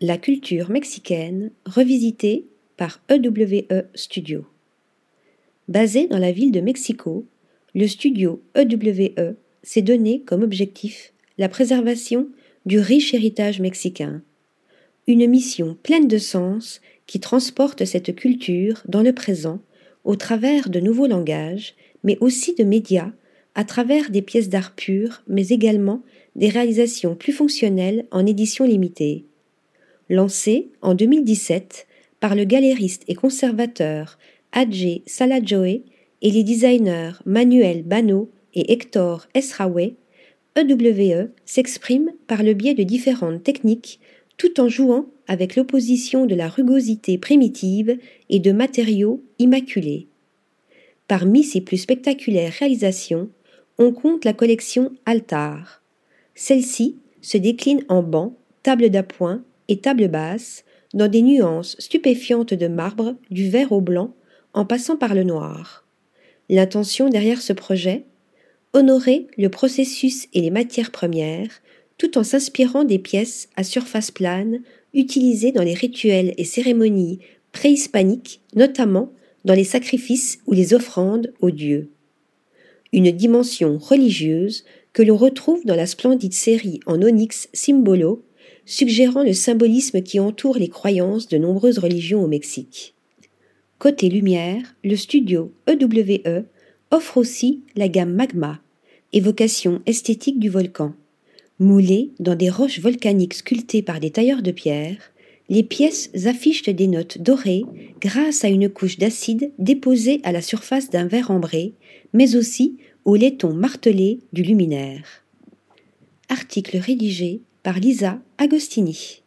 La culture mexicaine revisitée par EWE Studio. Basé dans la ville de Mexico, le studio EWE s'est donné comme objectif la préservation du riche héritage mexicain. Une mission pleine de sens qui transporte cette culture dans le présent au travers de nouveaux langages, mais aussi de médias, à travers des pièces d'art pures, mais également des réalisations plus fonctionnelles en édition limitée. Lancé en 2017 par le galériste et conservateur Adjé Salajoe et les designers Manuel Bano et Hector Esraoué, EWE s'exprime par le biais de différentes techniques tout en jouant avec l'opposition de la rugosité primitive et de matériaux immaculés. Parmi ses plus spectaculaires réalisations, on compte la collection Altar. Celle-ci se décline en bancs, table d'appoint et table basse, dans des nuances stupéfiantes de marbre, du vert au blanc, en passant par le noir. L'intention derrière ce projet? Honorer le processus et les matières premières, tout en s'inspirant des pièces à surface plane utilisées dans les rituels et cérémonies préhispaniques, notamment dans les sacrifices ou les offrandes aux dieux. Une dimension religieuse que l'on retrouve dans la splendide série en onyx Symbolo, suggérant le symbolisme qui entoure les croyances de nombreuses religions au Mexique. Côté lumière, le studio EWE offre aussi la gamme Magma, évocation esthétique du volcan. Moulées dans des roches volcaniques sculptées par des tailleurs de pierre, les pièces affichent des notes dorées grâce à une couche d'acide déposée à la surface d'un verre ambré, mais aussi au laiton martelé du luminaire. Article rédigé par Lisa Agostini.